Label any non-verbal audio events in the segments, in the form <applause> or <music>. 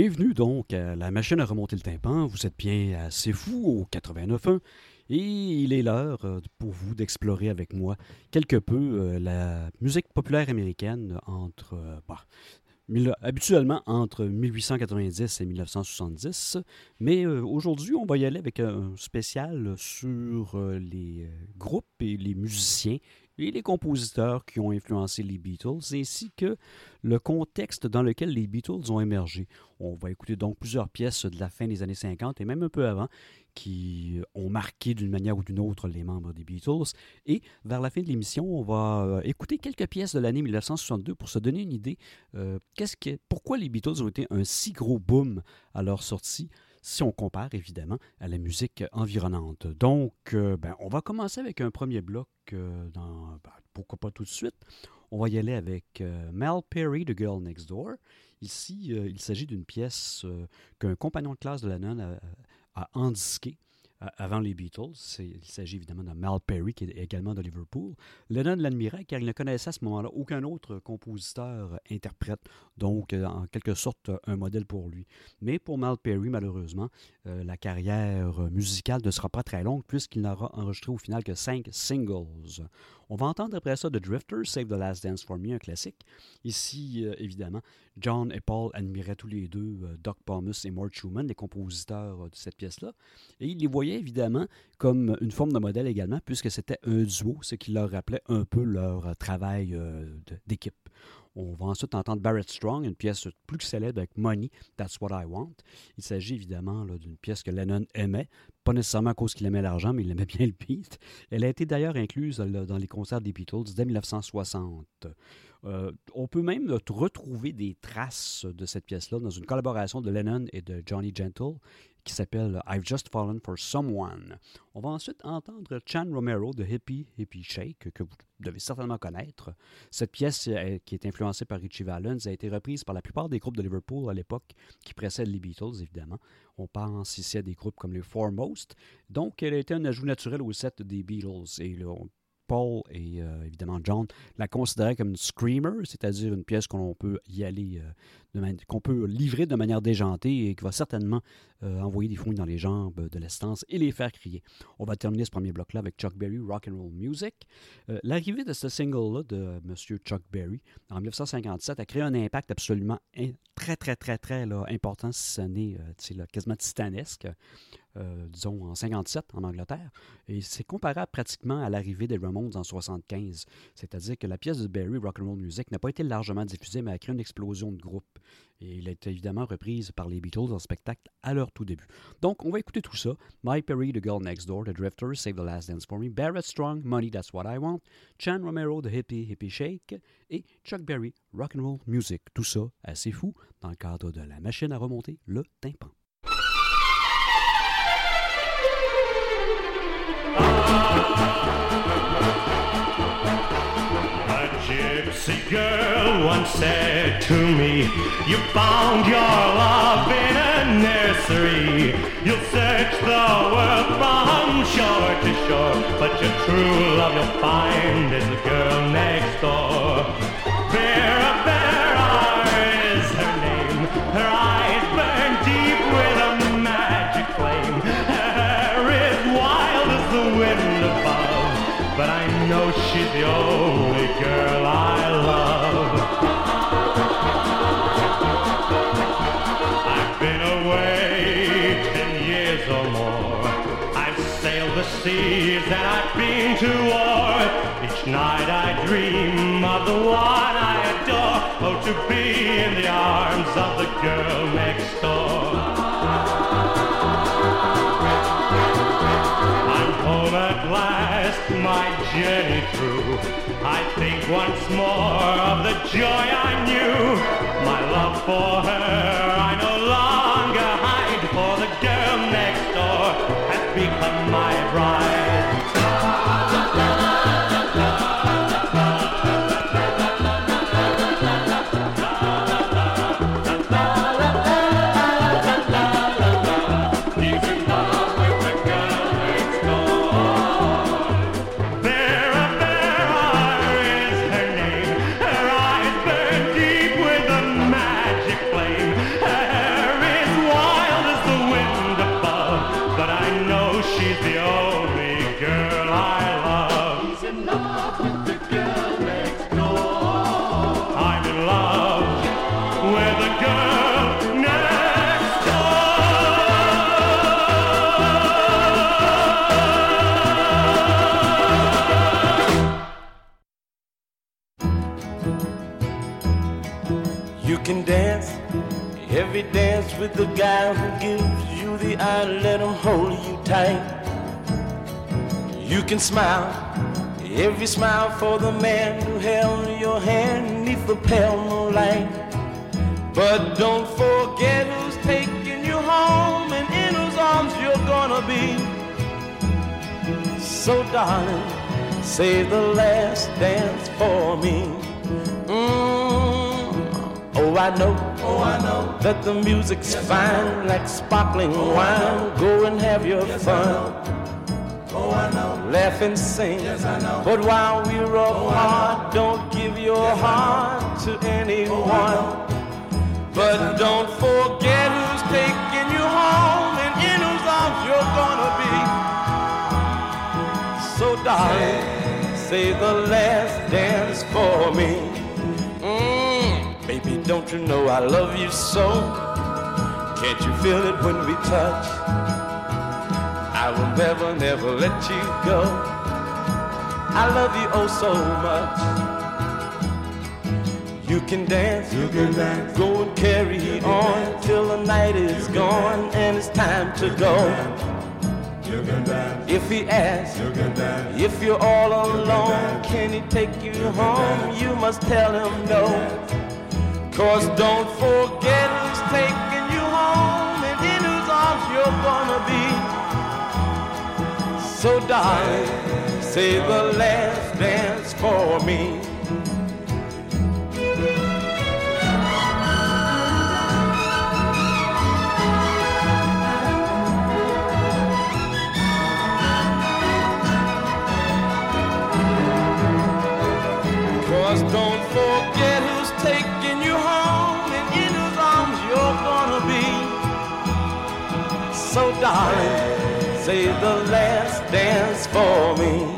Bienvenue donc à la machine à remonter le tympan. Vous êtes bien assez fou au 89.1 et il est l'heure euh, pour vous d'explorer avec moi quelque peu euh, la musique populaire américaine entre euh, bah, habituellement entre 1890 et 1970. Mais aujourd'hui, on va y aller avec un spécial sur les groupes et les musiciens et les compositeurs qui ont influencé les Beatles, ainsi que le contexte dans lequel les Beatles ont émergé. On va écouter donc plusieurs pièces de la fin des années 50 et même un peu avant qui ont marqué d'une manière ou d'une autre les membres des Beatles. Et vers la fin de l'émission, on va euh, écouter quelques pièces de l'année 1962 pour se donner une idée euh, qu'est-ce que, pourquoi les Beatles ont été un si gros boom à leur sortie si on compare évidemment à la musique environnante. Donc, euh, ben, on va commencer avec un premier bloc, euh, dans, ben, pourquoi pas tout de suite. On va y aller avec euh, Mel Perry, The Girl Next Door. Ici, il s'agit d'une pièce qu'un compagnon de classe de Lennon a, a endisquée avant les Beatles. Il s'agit évidemment de Mal Perry, qui est également de Liverpool. Lennon l'admirait car il ne connaissait à ce moment-là aucun autre compositeur, interprète, donc euh, en quelque sorte un modèle pour lui. Mais pour Mal Perry, malheureusement, euh, la carrière musicale ne sera pas très longue puisqu'il n'aura enregistré au final que cinq singles. On va entendre après ça The Drifters, Save the Last Dance for Me, un classique. Ici, euh, évidemment, John et Paul admiraient tous les deux euh, Doc Pomus et Mort Schumann, les compositeurs euh, de cette pièce-là. Et ils les voyaient évidemment comme une forme de modèle également, puisque c'était un duo, ce qui leur rappelait un peu leur travail d'équipe. On va ensuite entendre Barrett Strong, une pièce plus célèbre avec Money, That's What I Want. Il s'agit évidemment d'une pièce que Lennon aimait, pas nécessairement à cause qu'il aimait l'argent, mais il aimait bien le beat. Elle a été d'ailleurs incluse dans les concerts des Beatles dès 1960. Euh, on peut même retrouver des traces de cette pièce-là dans une collaboration de Lennon et de Johnny Gentle qui s'appelle I've Just Fallen for Someone. On va ensuite entendre Chan Romero de Hippie Hippie Shake, que vous devez certainement connaître. Cette pièce, euh, qui est influencée par Richie Valens, a été reprise par la plupart des groupes de Liverpool à l'époque, qui précèdent les Beatles, évidemment. On pense ici à des groupes comme les Foremost. Donc, elle a été un ajout naturel au set des Beatles. Et Paul et euh, évidemment John la considéraient comme une screamer, c'est-à-dire une pièce qu'on peut y aller euh, qu'on peut livrer de manière déjantée et qui va certainement euh, envoyer des fouilles dans les jambes de l'estance et les faire crier. On va terminer ce premier bloc-là avec Chuck Berry, Rock and Roll Music. L'arrivée de ce single-là de M. Chuck Berry en 1957 a créé un impact absolument très, très, très, très important, si ce n'est quasiment titanesque. Disons en 57 en Angleterre, et c'est comparable pratiquement à l'arrivée des Ramones en 75. C'est-à-dire que la pièce de Berry, Rock and Roll Music, n'a pas été largement diffusée, mais a créé une explosion de groupe. Et a été évidemment reprise par les Beatles en spectacle à leur tout début. Donc, on va écouter tout ça. My Perry, The Girl Next Door, The Drifters, Save the Last Dance for Me, Barrett Strong, Money, That's What I Want, Chan Romero, The Hippie, Hippie Shake, et Chuck Berry, Rock and Roll Music. Tout ça assez fou dans le cadre de la machine à remonter le tympan. Girl once said to me, You found your love in a nursery. You'll search the world from shore to shore, but your true love you'll find is the girl next door. Vera Vera she's the only girl I love. I've been away ten years or more. I've sailed the seas and I've been to war. Each night I dream of the one I adore. Oh, to be in the arms of the girl next door. My journey through. I think once more of the joy I knew. My love for her I no longer hide, for the girl next door has become my bride. With the guy who gives you the eye, let him hold you tight. You can smile every smile for the man who held your hand neath the pale moonlight. But don't forget who's taking you home and in whose arms you're gonna be. So, darling, save the last dance for me. Mm. Oh, I know, oh, I know that the music's yes, fine, like sparkling oh, wine. Go and have your yes, fun. Oh, I know. Laugh and sing. Yes, I know. But while we're oh, apart, don't give your heart to oh, anyone. But don't forget who's taking you home and in whose arms you're gonna be. So, darling, say the last dance don't you know I love you so? Can't you feel it when we touch? I will never, never let you go. I love you oh so much. You can dance, you can dance, go and carry on dance. till the night is gone dance. and it's time to go. You can dance, If he asks, you can dance, if you're all alone, dance. can he take you can home? You must tell him no. Cause don't forget who's taking you home and in whose arms you're gonna be. So darling, say the last dance for me. Darling, say the last dance for me.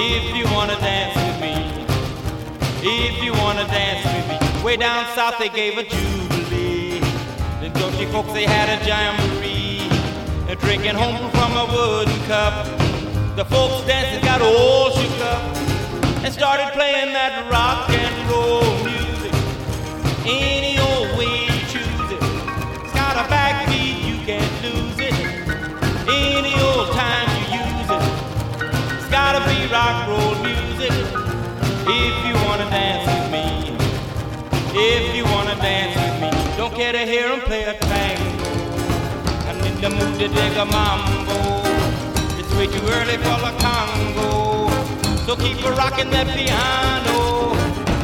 If you wanna dance with me. If you wanna dance with me. Way down south they gave a jubilee. The country folks they had a jamboree. They're drinking home from a wooden cup. The folks dancing got all shook up and started playing that rock and roll music. Any care to hear 'em play a tango. I'm in the mood to dig a mambo. It's way too early for the Congo. So keep a rocking that piano.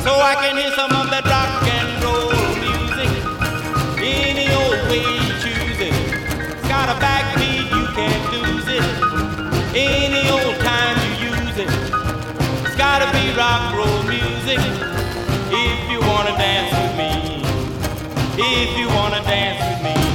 So I can hear some of that rock and roll music. Any old way you choose it. It's got a backbeat, you can't lose it. Any old time you use it. It's gotta be rock roll music. If you wanna dance. If you wanna dance with me.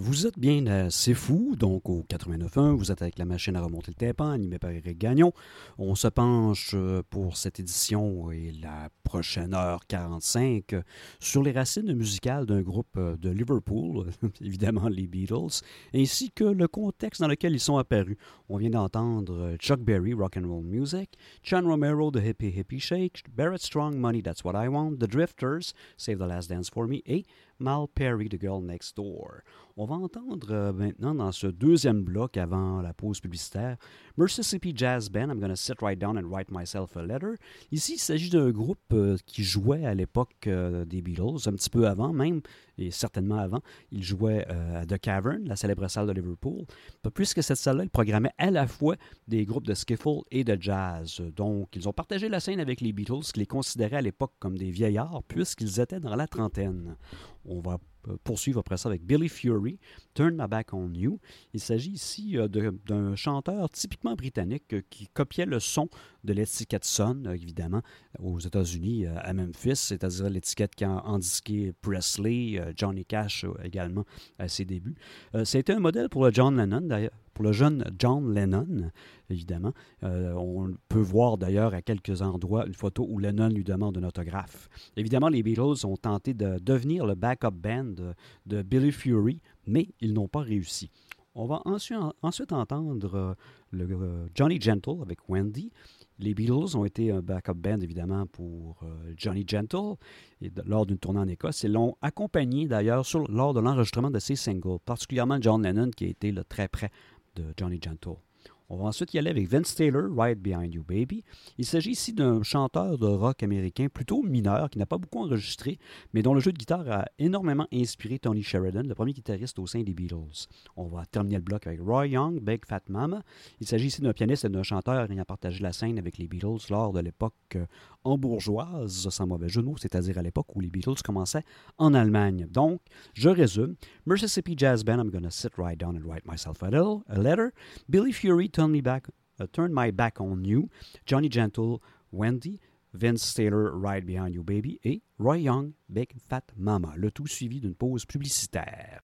Vous êtes bien assez fou, donc au 89.1, vous êtes avec la machine à remonter le tympan, animé par Eric Gagnon. On se penche euh, pour cette édition et la prochaine heure 45 euh, sur les racines musicales d'un groupe euh, de Liverpool, <laughs> évidemment les Beatles, ainsi que le contexte dans lequel ils sont apparus. On vient d'entendre Chuck Berry, Rock and Roll Music, John Romero, The Hippie Hippie Shake, Barrett Strong, Money That's What I Want, The Drifters, Save the Last Dance for Me, et Mal Perry, The Girl Next Door. On va entendre euh, maintenant dans ce deuxième bloc avant la pause publicitaire Mississippi Jazz Band, I'm Gonna Sit Right Down and Write Myself a Letter. Ici, il s'agit d'un groupe euh, qui jouait à l'époque euh, des Beatles, un petit peu avant même, et certainement avant. Il jouait à The Cavern, la célèbre salle de Liverpool. Puisque cette salle-là, il programmait à la fois des groupes de skiffle et de jazz. Donc, ils ont partagé la scène avec les Beatles, qui les considéraient à l'époque comme des vieillards, puisqu'ils étaient dans la trentaine. On va euh, poursuivre après ça avec Billy Fury, Turn My Back on You. Il s'agit ici euh, d'un chanteur typiquement britannique euh, qui copiait le son de l'étiquette Sun, évidemment, aux États-Unis, à Memphis, c'est-à-dire l'étiquette qui a indiqué Presley, Johnny Cash également à ses débuts. C'était un modèle pour le John Lennon, d'ailleurs, pour le jeune John Lennon, évidemment. Euh, on peut voir d'ailleurs à quelques endroits une photo où Lennon lui demande un autographe. Évidemment, les Beatles ont tenté de devenir le backup band de, Billy Fury, mais ils n'ont pas réussi. On va ensuite, ensuite entendre euh, euh, Johnny Gentle avec Wendy. Les Beatles ont été un backup band, évidemment, pour Johnny Gentle lors d'une tournée en Écosse. Ils l'ont accompagné, d'ailleurs, lors de l'enregistrement de ses singles, particulièrement John Lennon, qui a été là, très près Johnny Gentle. On va ensuite y aller avec Vince Taylor, Right Behind You Baby. Il s'agit ici d'un chanteur de rock américain plutôt mineur qui n'a pas beaucoup enregistré, mais dont le jeu de guitare a énormément inspiré Tony Sheridan, le premier guitariste au sein des Beatles. On va terminer le bloc avec Roy Young, Big Fat Mama. Il s'agit ici d'un pianiste et d'un chanteur ayant partagé la scène avec les Beatles lors de l'époque euh, hambourgeoise, sans mauvais jeu de mots, c'est-à-dire à l'époque où les Beatles commençaient en Allemagne. Donc, je résume. Mississippi Jazz Band, I'm gonna sit right down and write myself a, little, letter. Billy Fury, Turn Me Back, uh, Turn My Back on You. Johnny Gentle, Wendy. Vince Taylor, Right Behind You Baby. Et Roy Young, Big Fat Mama. Le tout suivi d'une pause publicitaire.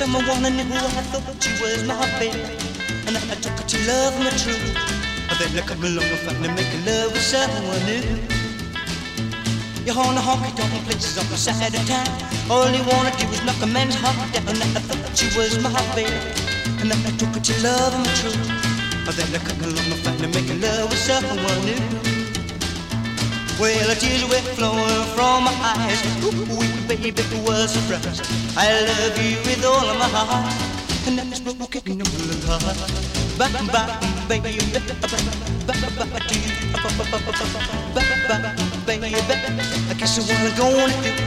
With someone I knew I thought she was my baby. And I took her to love me true. But then I come along and finally making love with someone new. You're on the honky tonk places on the side of town. All you wanna do is knock a man's heart down. And I thought she was my baby. And then I took her to love me true. But then I come along and finally making love with someone new. Well, the tears were flowing from my eyes. Ooh, baby, was a surprise. I love you with all of my heart. And then it's broken heart. Bye, bye, baby, bye, bye, bye, to you. Bye, bye, baby, I guess what I'm gonna do.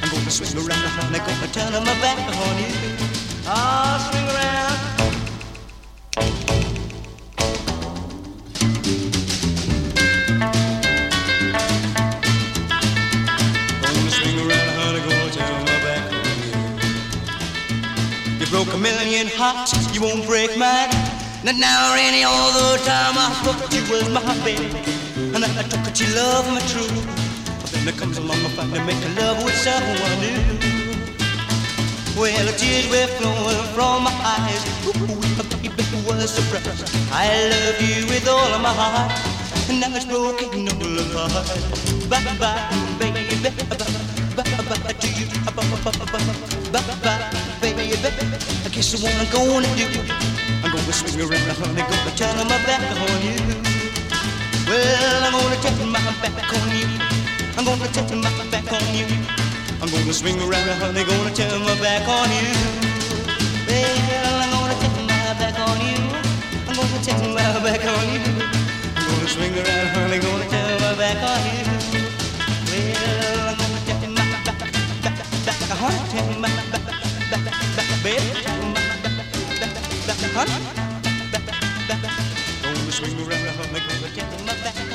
I'm gonna swing around and I'm gonna turn my back on you. I'll swing you won't break mine. Not now or any other time I thought you was my baby. And I took it, you love me true. But then there comes along a fight to make love with someone new. Well, the tears were flowing from my eyes. Ooh, baby, was a surprise. I love you with all of my heart. And now it's broken all apart. Bye bye, baby. I guess what I'm gonna do. I'm gonna swing around, honey, gonna turn my back on you. Well, I'm gonna turn my back on you. I'm gonna turn my back on you. I'm gonna swing around, honey, gonna turn my back on you. Well, I'm gonna turn my back on you. I'm gonna turn my back on you. I'm gonna swing around, honey, gonna turn my back on you. Well, I'm gonna turn my back, back, back, honey, turn my back, back, back, baby, turn my back, back, back. Gonna swing around, honey, gonna turn my. Back,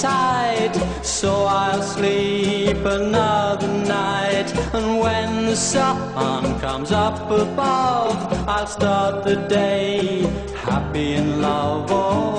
tight, so I'll sleep another night. And when the sun comes up above, I'll start the day happy in love. Oh,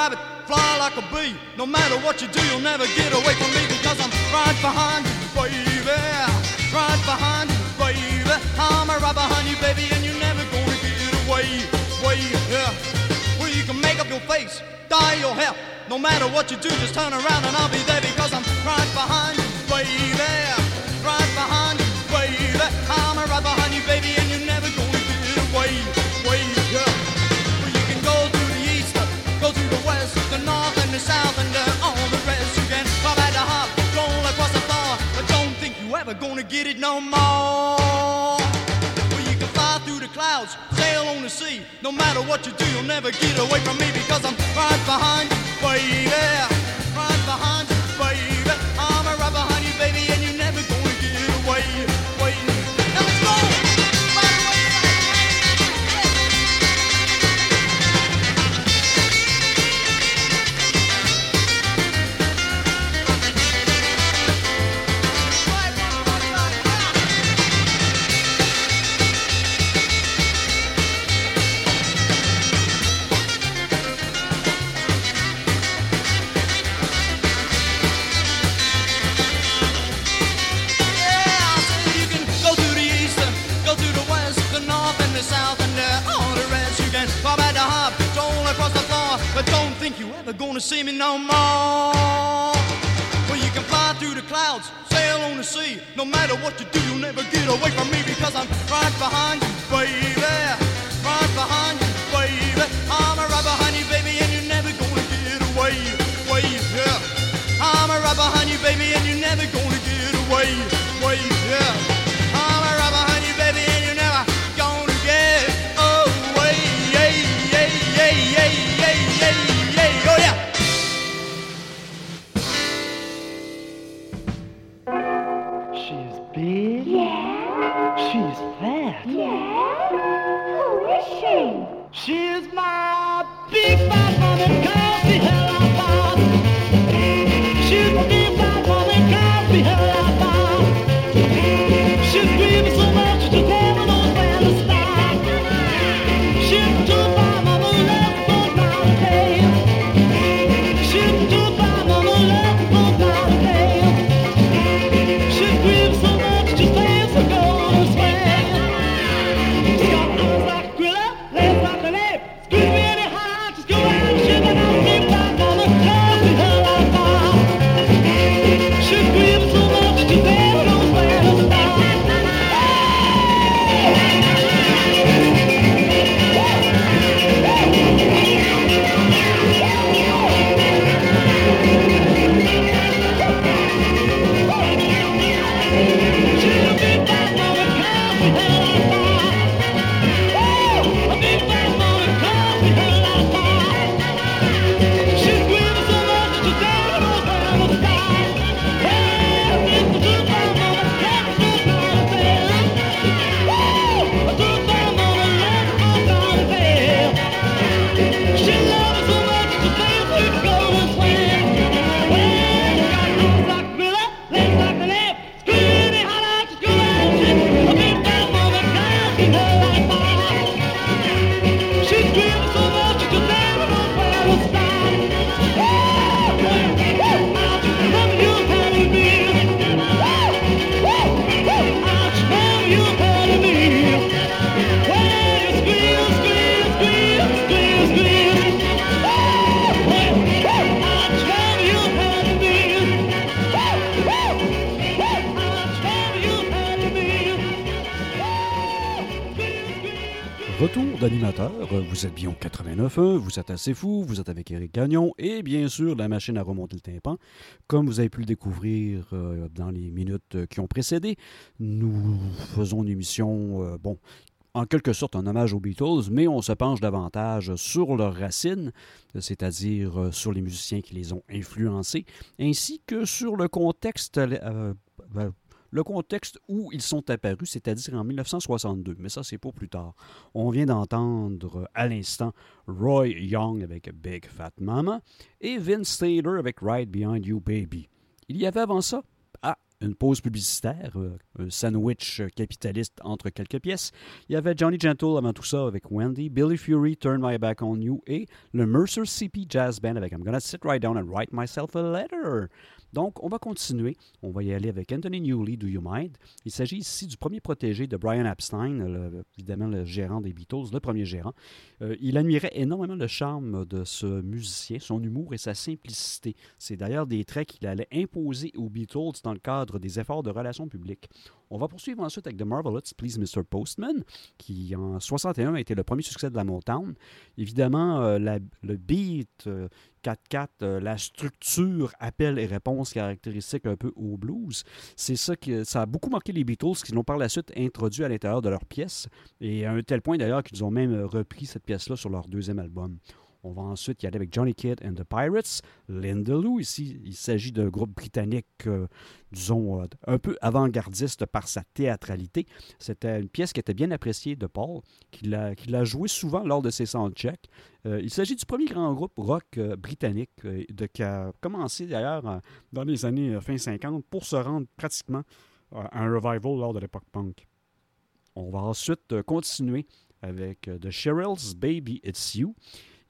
rabbit, fly like a bee. No matter what you do, you'll never get away from me because I'm right behind you, baby. Right behind you, baby. I'm right behind you, baby, and you're never gonna get away, way, yeah. Well, you can make up your face, dye your hair. No matter what you do, just turn around and I'll be there because I'm right behind think you ever gonna get it no more. Well, you can fly through the clouds, sail on the sea. No matter what you do, you'll never get away from me because I'm right behind you, baby. Right behind you, baby. Gonna see me no more. Well, you can fly through the clouds, sail on the sea. No matter what you do, you'll never get away from me because I'm right behind you, au 89.1, vous êtes assez fou, vous êtes avec Éric Gagnon et bien sûr la machine à remonter le tympan. Comme vous avez pu le découvrir euh, dans les minutes euh, qui ont précédé, nous faisons une émission, euh, bon, en quelque sorte un hommage aux Beatles, mais on se penche davantage sur leurs racines, c'est-à-dire sur les musiciens qui les ont influencés, ainsi que sur le contexte euh, le contexte où ils sont apparus, c'est-à-dire en 1962. Mais ça, c'est pour plus tard. On vient d'entendre à l'instant Roy Young avec Big Fat Mama et Vince Taylor avec Right Behind You Baby. Il y avait avant ça, ah, une pause publicitaire, euh, un sandwich capitaliste entre quelques pièces. Il y avait Johnny Gentle avant tout ça avec Wendy, Billy Fury, Turn My Back on You et le Mercer CP Jazz Band avec I'm Gonna Sit Right Down and Write Myself a Letter. Donc, on va continuer. On va y aller avec Anthony Newley, Do You Mind? Il s'agit ici du premier protégé de Brian Epstein, évidemment le gérant des Beatles, le premier gérant. Euh, il admirait énormément le charme de ce musicien, son humour et sa simplicité. C'est d'ailleurs des traits qu'il allait imposer aux Beatles dans le cadre des efforts de relations publiques. On va poursuivre ensuite avec The Marvelous Please Mr. Postman, qui en 61 a été le premier succès de la Motown. Évidemment, euh, le beat euh, 4-4, euh, la structure appel et réponse caractéristique un peu au blues, c'est ça qui ça a beaucoup marqué les Beatles qui l'ont par la suite introduit à l'intérieur de leur pièce et à un tel point d'ailleurs qu'ils ont même euh, repris cette pièce-là sur leur deuxième album. On va ensuite y aller avec Johnny Kidd and the Pirates, Linda Lou. Ici, il s'agit d'un groupe britannique, euh, disons, euh, un peu avant-gardiste par sa théâtralité. C'était une pièce qui était bien appréciée de Paul, qui l'a qui l'a joué souvent lors de ses soundchecks. Euh, il s'agit du premier grand groupe rock euh, britannique euh, de, qui a commencé d'ailleurs euh, dans les années fin 50 pour se rendre pratiquement à un revival lors de l'époque punk. On va ensuite continuer avec The Cheryl's Baby It's You.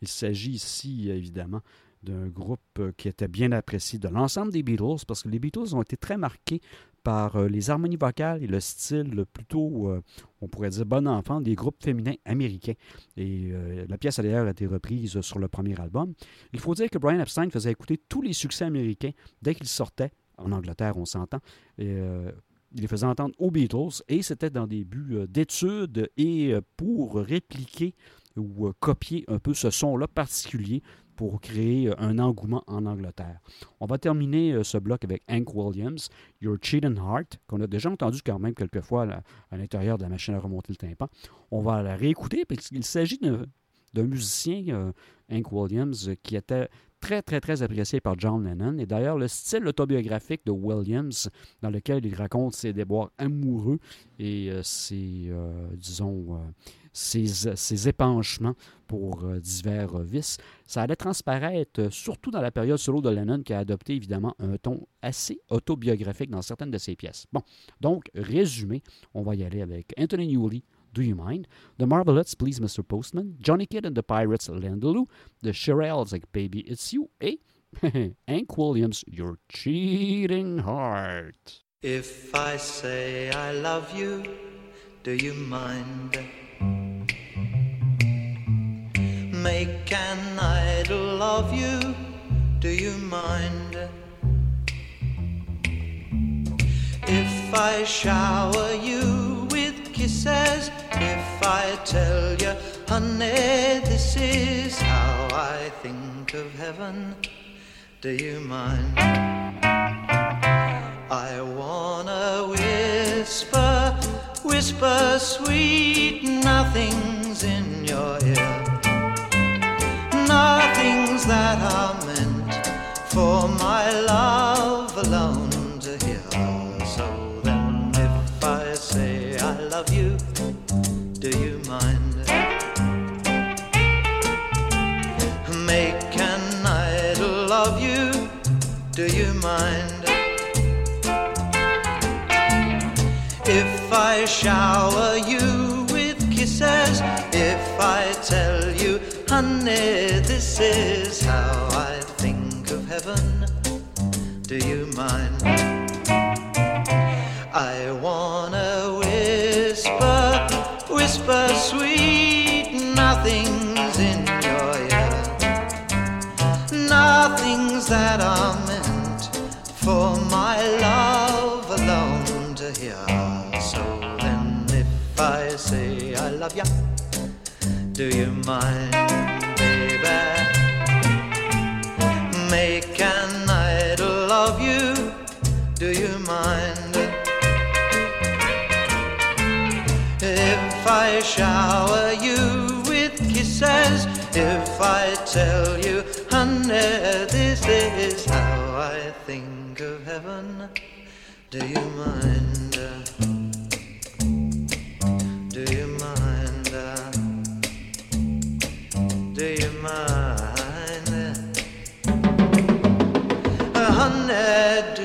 Il s'agit ici, évidemment, d'un groupe euh, qui était bien apprécié de l'ensemble des Beatles, parce que les Beatles ont été très marqués par euh, les harmonies vocales et le style plutôt, euh, on pourrait dire, bon enfant des groupes féminins américains. Et la pièce a d'ailleurs été reprise sur le premier album. Il faut dire que Brian Epstein faisait écouter tous les succès américains dès qu'ils sortaient, en Angleterre, on s'entend. Il les faisait entendre aux Beatles et c'était dans des buts d'études et pour répliquer ou euh, copier un peu ce son-là particulier pour créer euh, un engouement en Angleterre. On va terminer euh, ce bloc avec Hank Williams, Your Cheating Heart, qu'on a déjà entendu quand même quelques fois à l'intérieur de la machine à remonter le tympan. On va la réécouter parce qu'il s'agit d'un musicien, Hank Williams, qui était très, très, très apprécié par John Lennon. Et d'ailleurs, le style autobiographique de Williams, dans lequel il raconte ses déboires amoureux et euh, ses, euh, disons, euh, ses, ses épanchements pour divers vices, ça allait transparaître surtout dans la période solo de Lennon, qui a adopté évidemment un ton assez autobiographique dans certaines de ses pièces. Bon, donc, résumé, on va y aller avec Anthony Newley, Do You Mind? The Marvelettes, Please Mr. Postman. Johnny Kidd and the Pirates, Linda Lou. The Shirelles, like Baby It's You. Et eh? <laughs> Hank Williams, Your Cheating Heart. If I say I love you, do you mind? Make an idol of you, do you mind? If I shower you with kisses, if I tell you, honey, this is how I think of heaven, do you mind? I wanna whisper, whisper sweet nothings in your ear. Nothings that are meant for my love alone love you, do you mind? Make an idol of you, do you mind? If I shower you with kisses, if I tell you, honey, this is how I think of heaven, do you mind? I wanna whisper sweet nothings in your ear, nothings that are meant for my love alone to hear. So then, if I say I love ya, do you mind, baby? Make an idol of you, do you mind? I shower you with kisses, if I tell you, honey, this is how I think of heaven, do you mind? Do you mind? Do you mind? Honey,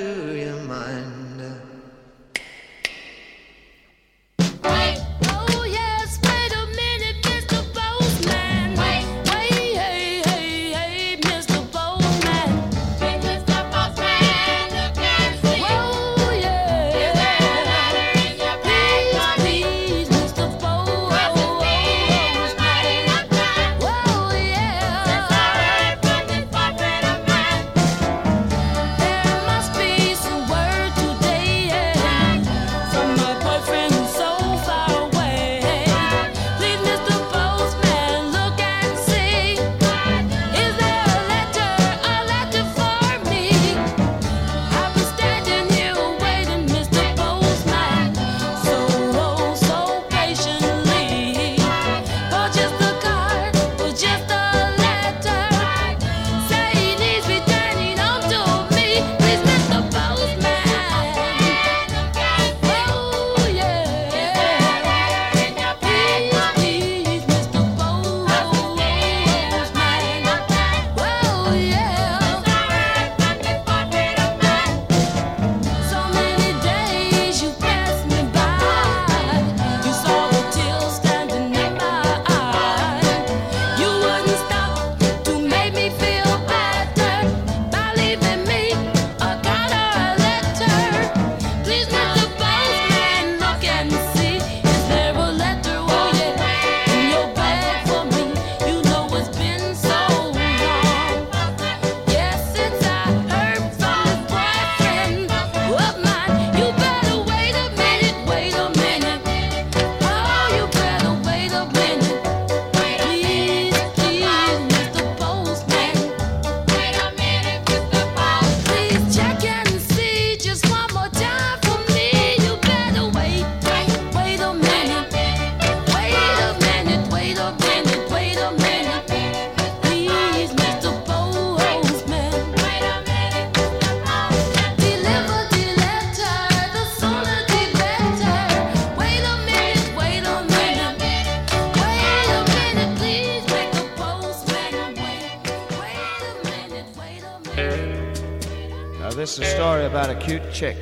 chick.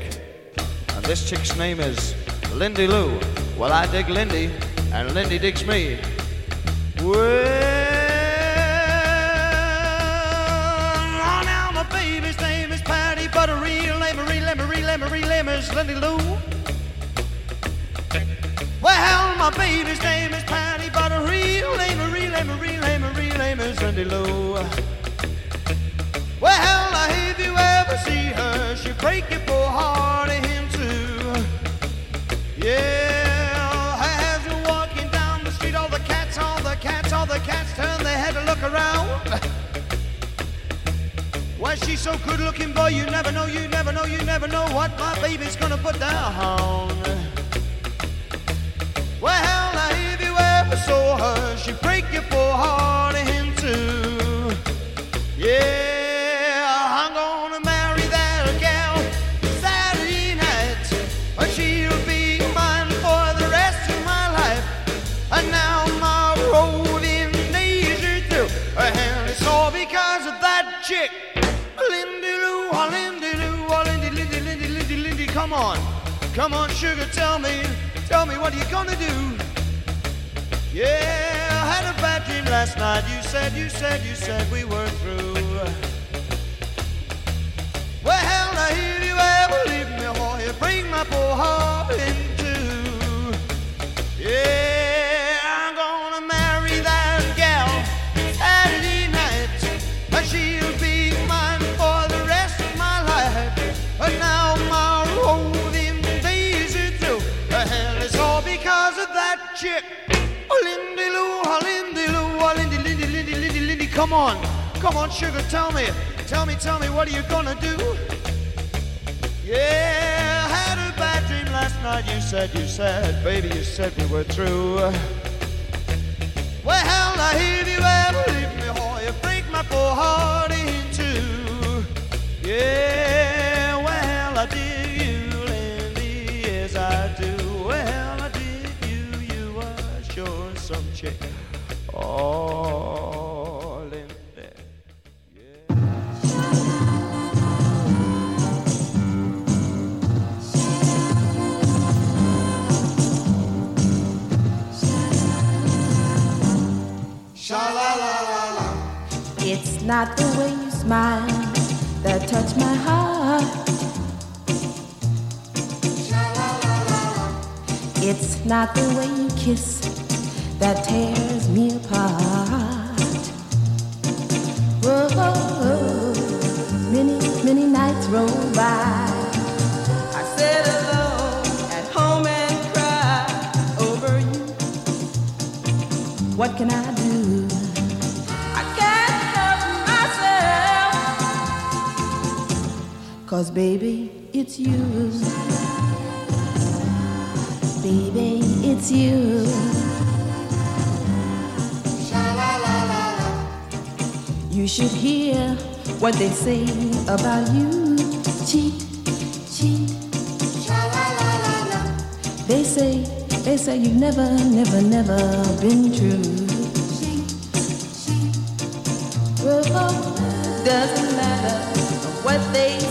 And this chick's name is Lindy Lou. Well, I dig Lindy, and Lindy digs me. Come on, sugar, tell me, tell me what are you gonna do? Yeah, I had a bad dream last night. You said, you said, you said we were through. Well, now if you ever leave me, boy, you break my poor heart in two. Yeah, come on, come on, sugar, tell me, tell me, tell me, what are you gonna do? Yeah, I had a bad dream last night. You said, you said, baby, you said we were through. Well, now if you ever leave me, oh, you break my poor heart in two. Yeah, well, I dig you, Lindy, yes I do. Well, I dig you, you are sure some chick. Oh, not the way you smile that touch my heart. It's not the way you kiss that tears Cause baby, it's you. Baby, it's you. You should hear what they say about you. Cheat, cheat. They say, they say you've never, never, never been true. Doesn't matter what they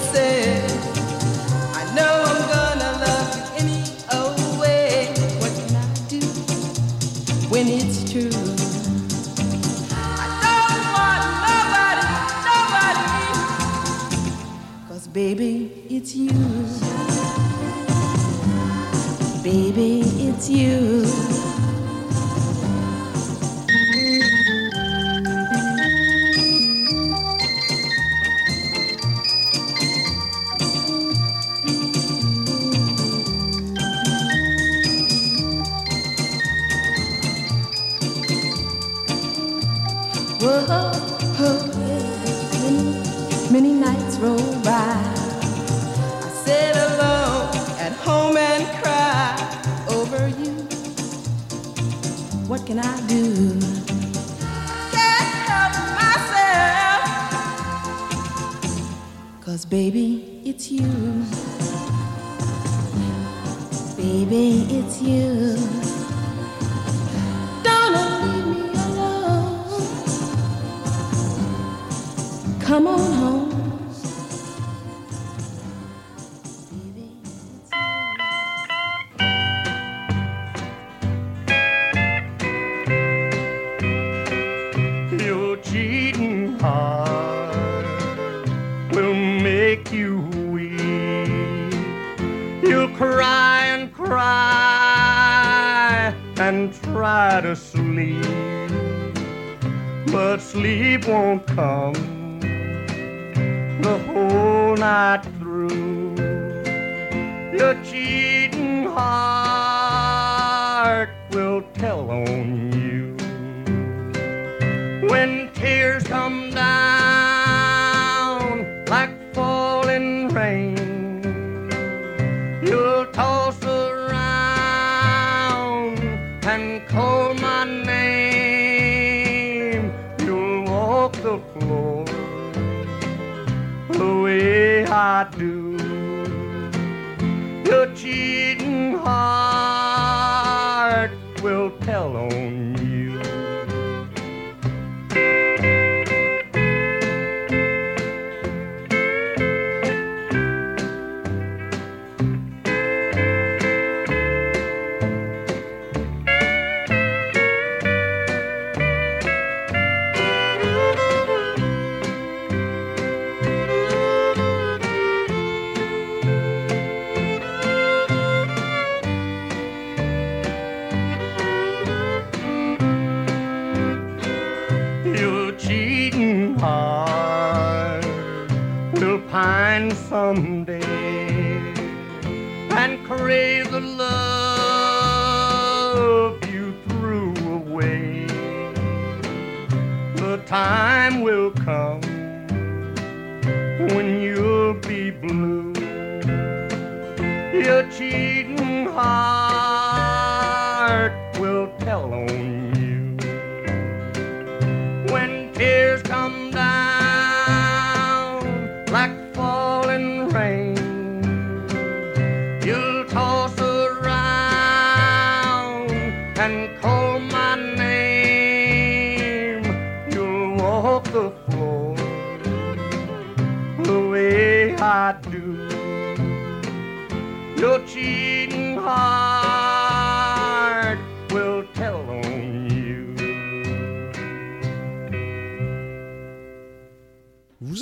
baby, it's you. Baby, it's you. Cause baby, it's you.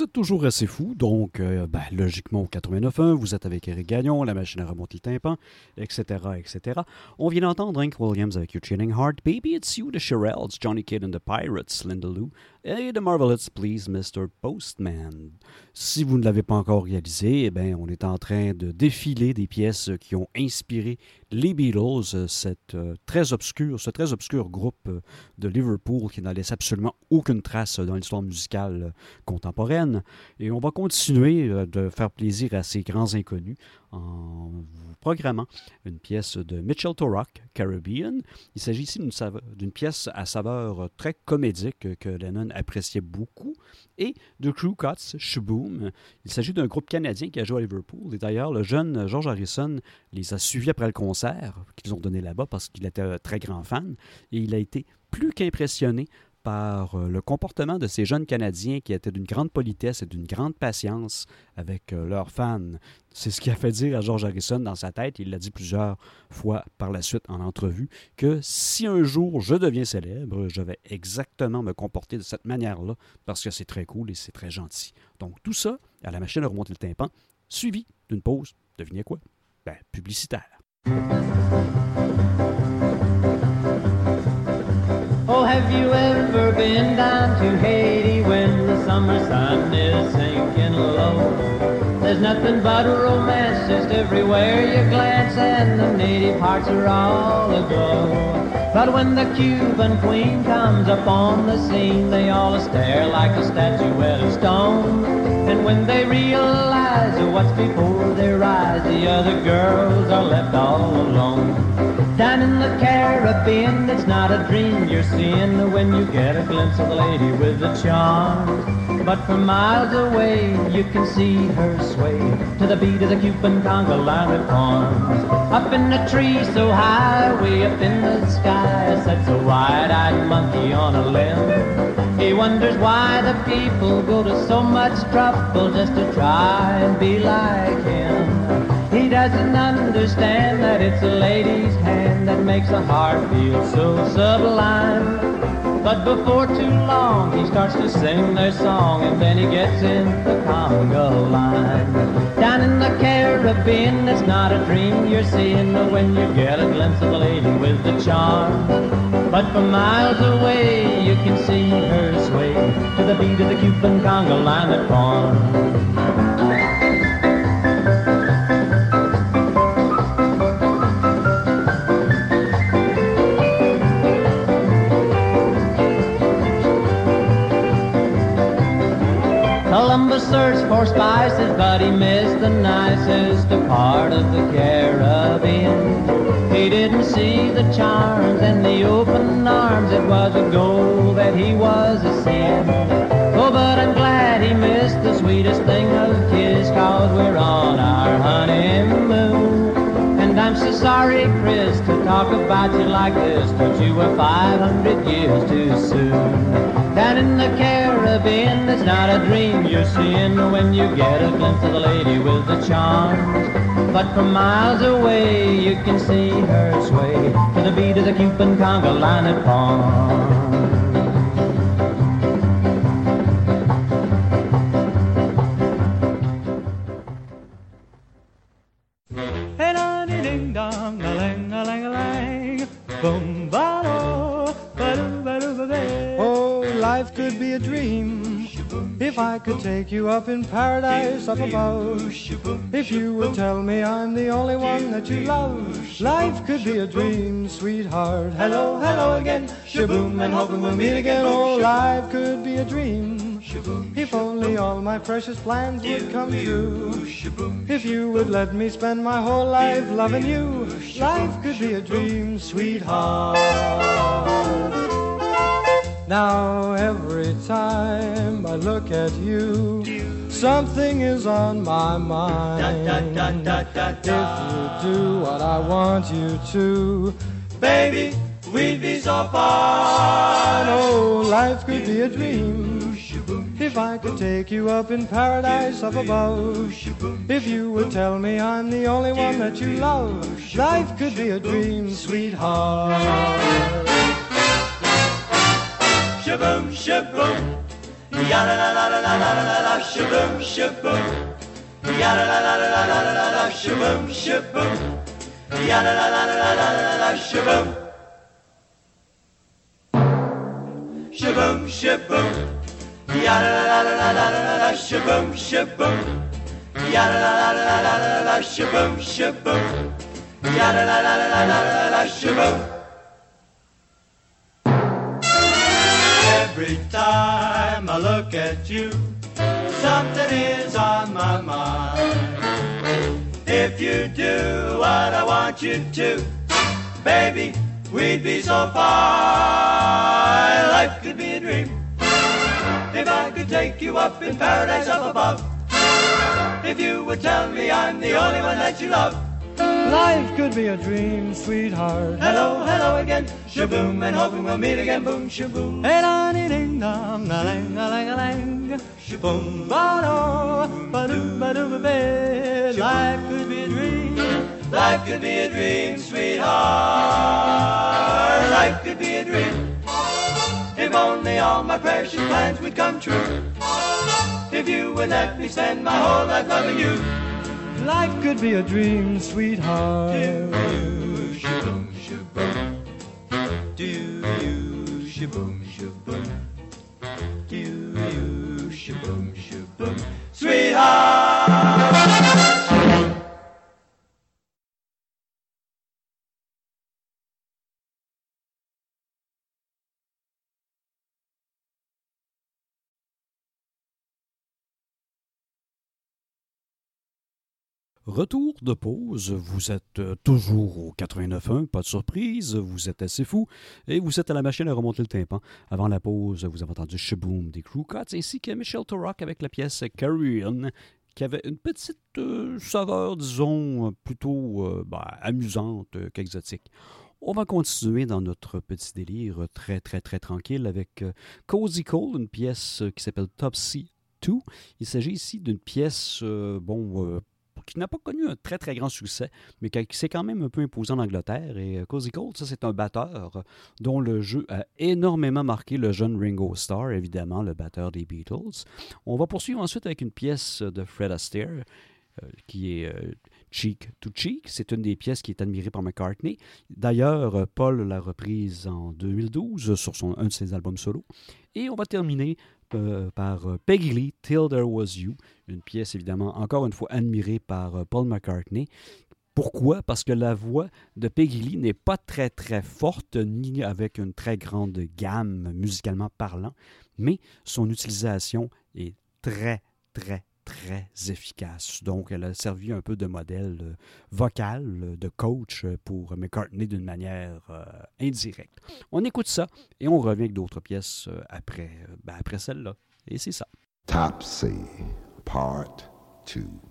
Vous êtes toujours assez fou, donc euh, ben, logiquement au 89.1, vous êtes avec Eric Gagnon, la machine à remonter le tympan, etc., etc. On vient d'entendre Hank Williams avec Your Chilling Heart, Baby It's You, The Shirelles, Johnny Kidd and the Pirates, Linda Lou, et The Marvelettes, Please Mr. Postman. Si vous ne l'avez pas encore réalisé, eh ben, on est en train de défiler des pièces qui ont inspiré les Beatles, cette, euh, très obscure, ce très obscur groupe euh, de Liverpool qui n'a laissé absolument aucune trace dans l'histoire musicale euh, contemporaine. Et on va continuer de faire plaisir à ces grands inconnus en vous programmant une pièce de Mitchell Torok, Caribbean. Il s'agit ici d'une pièce à saveur très comédique que Lennon appréciait beaucoup. Et de Crew Cuts, Shaboom. Il s'agit d'un groupe canadien qui a joué à Liverpool. Et d'ailleurs, le jeune George Harrison les a suivis après le concert qu'ils ont donné là-bas parce qu'il était un très grand fan. Et il a été plus qu'impressionné par euh, le comportement de ces jeunes Canadiens qui étaient d'une grande politesse et d'une grande patience avec euh, leurs fans. C'est ce qui a fait dire à George Harrison dans sa tête, il l'a dit plusieurs fois par la suite en entrevue, que si un jour je deviens célèbre, je vais exactement me comporter de cette manière-là parce que c'est très cool et c'est très gentil. Donc tout ça, à la machine à remonter le tympan, suivi d'une pause, devinez quoi? Ben, publicitaire. Have you ever been down to Haiti when the summer sun is sinking low? There's nothing but romance just everywhere you glance, and the native hearts are all aglow. But when the Cuban queen comes up on the scene, they all stare like a statuette of stone. And when they realize what's before their eyes, the other girls are left all alone. Down in the Caribbean, it's not a dream you're seeing when you get a glimpse of the lady with the charm. But from miles away, you can see her sway to the beat of the Cuban conga line with horns. Up in a tree so high, way up in the sky, sits a wide-eyed monkey on a limb. He wonders why the people go to so much trouble just to try and be like him. He doesn't understand that it's a lady's hand that makes a heart feel so sublime. But before too long, he starts to sing their song, and then he gets in the conga line. Down in the Caribbean. It's not a dream you're seeing when you get a glimpse of the lady with the charm. But from miles away, you can see her the beat of the Cuban conga line that forms. Columbus searched for spices, but he missed the nicest part of the Caribbean. He didn't see the charms and the open arms. It was a goal that he was a sin. But I'm glad he missed the sweetest thing of kiss, cause we're on our honeymoon. And I'm so sorry, Chris, to talk about you like this, but you were 500 years too soon. Down in the Caribbean, it's not a dream you're seeing when you get a glimpse of the lady with the charms. But from miles away, you can see her sway to the beat of the Cuban conga line at Palm. You up in paradise up above. If you would tell me I'm the only one that you love, life could be a dream, sweetheart. Hello, hello again, shaboom, and hoping we'll meet again. Oh, life could be a dream. If only all my precious plans would come true. If you would let me spend my whole life loving you, life could be a dream, sweetheart. Now every time I look at you, something is on my mind. If you do what I want you to, baby, we'd be so fine. Oh, life could be a dream. If I could take you up in paradise up above, if you would tell me I'm the only one that you love, life could be a dream, sweetheart. şıbım şıbım. Yara la la la la la la la şıbım şıbım Yara la la la la la la la şıbım şıbım Yara la la la la la la la şıbım Şıbım şıbım Yara la la la la la la şıbım şıbım Yara la la la la la la şıbım şıbım Yara la la la la la la şıbım Every time I look at you, something is on my mind. If you do what I want you to, baby, we'd be so fine. Life could be a dream if I could take you up in paradise up above. If you would tell me I'm the only one that you love. Life could be a dream, sweetheart. Hello, hello again, shaboom, and hoping we'll meet again, boom, shaboom. Hey, da ding dong, a lang a lang a lang, Shaboom, ba do, ba do ba do ba ba. Life could be a dream. Life could be a dream, sweetheart. Life could be a dream. If only all my precious plans would come true. If you would let me spend my whole life loving you. Life could be a dream, sweetheart. Do shaboom, shaboom. Do you shaboom, shaboom. Do you shaboom, shaboom. Sweetheart. Retour de pause, vous êtes euh, toujours au 89.1, pas de surprise, vous êtes assez fou et vous êtes à la machine à remonter le tympan. Avant la pause, vous avez entendu Shaboom des Crew Cuts ainsi que Michel Turok avec la pièce Carrion qui avait une petite euh, saveur, disons, plutôt euh, ben, amusante qu'exotique. On va continuer dans notre petit délire très, très, très tranquille avec Cozy Cole, une pièce qui s'appelle Topsy 2. Il s'agit ici d'une pièce, bon, qui n'a pas connu un très très grand succès, mais qui s'est quand même un peu imposé en Angleterre. Et euh, Cozy Cole, ça c'est un batteur euh, dont le jeu a énormément marqué le jeune Ringo Starr, évidemment le batteur des Beatles. On va poursuivre ensuite avec une pièce de Fred Astaire, euh, qui est Cheek to Cheek. C'est une des pièces qui est admirée par McCartney. D'ailleurs, Paul l'a reprise en 2012 sur un de ses albums solo. Et on va terminer par euh, Peggy Lee, Till There Was You, une pièce évidemment encore une fois admirée par euh, Paul McCartney. Pourquoi? Parce que la voix de Peggy Lee n'est pas très très forte, ni avec une très grande gamme musicalement parlant, mais son utilisation est très très très efficace. Donc, elle a servi un peu de modèle euh, vocal, euh, de coach euh, pour McCartney d'une manière indirecte. On écoute ça et on revient avec d'autres pièces après, ben, après celle-là. Et c'est ça. Topsy, Part 2.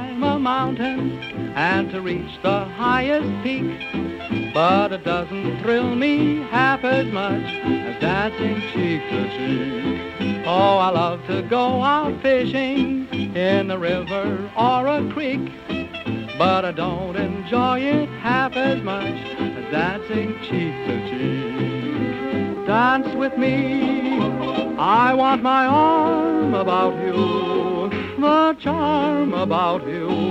and to reach the highest peak. But it doesn't thrill me half as much as dancing cheek to cheek. Oh, I love to go out fishing in the river or a creek. But I don't enjoy it half as much as dancing cheek to cheek. Dance with me, I want my arm about you. The charm about you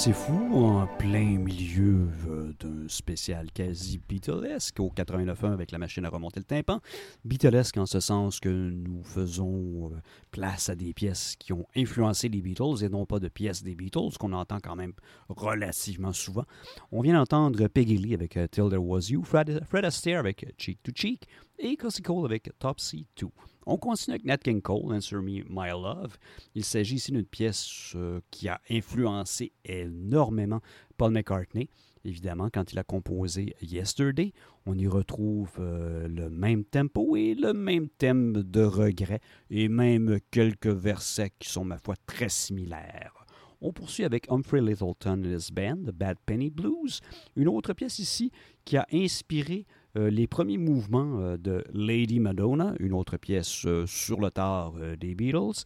C'est fou, en plein milieu euh, d'un spécial quasi Beatlesque au 89.1 avec la machine à remonter le tympan. Beatlesque en ce sens que nous faisons euh, place à des pièces qui ont influencé les Beatles et non pas de pièces des Beatles, qu'on entend quand même relativement souvent. On vient d'entendre Peggy Lee avec euh, Till There Was You, Fred, Fred Astaire avec Cheek to Cheek et Cosy Cole avec Topsy 2. On continue avec Nat King Cole, Answer Me My Love. Il s'agit ici d'une pièce euh, qui a influencé énormément Paul McCartney. Évidemment, quand il a composé Yesterday, on y retrouve euh, le même tempo et le même thème de regret, et même quelques versets qui sont, ma foi, très similaires. On poursuit avec Humphrey Littleton and his band, The Bad Penny Blues, une autre pièce ici qui a inspiré les premiers mouvements euh, de Lady Madonna, une autre pièce euh, sur le tard euh, des Beatles.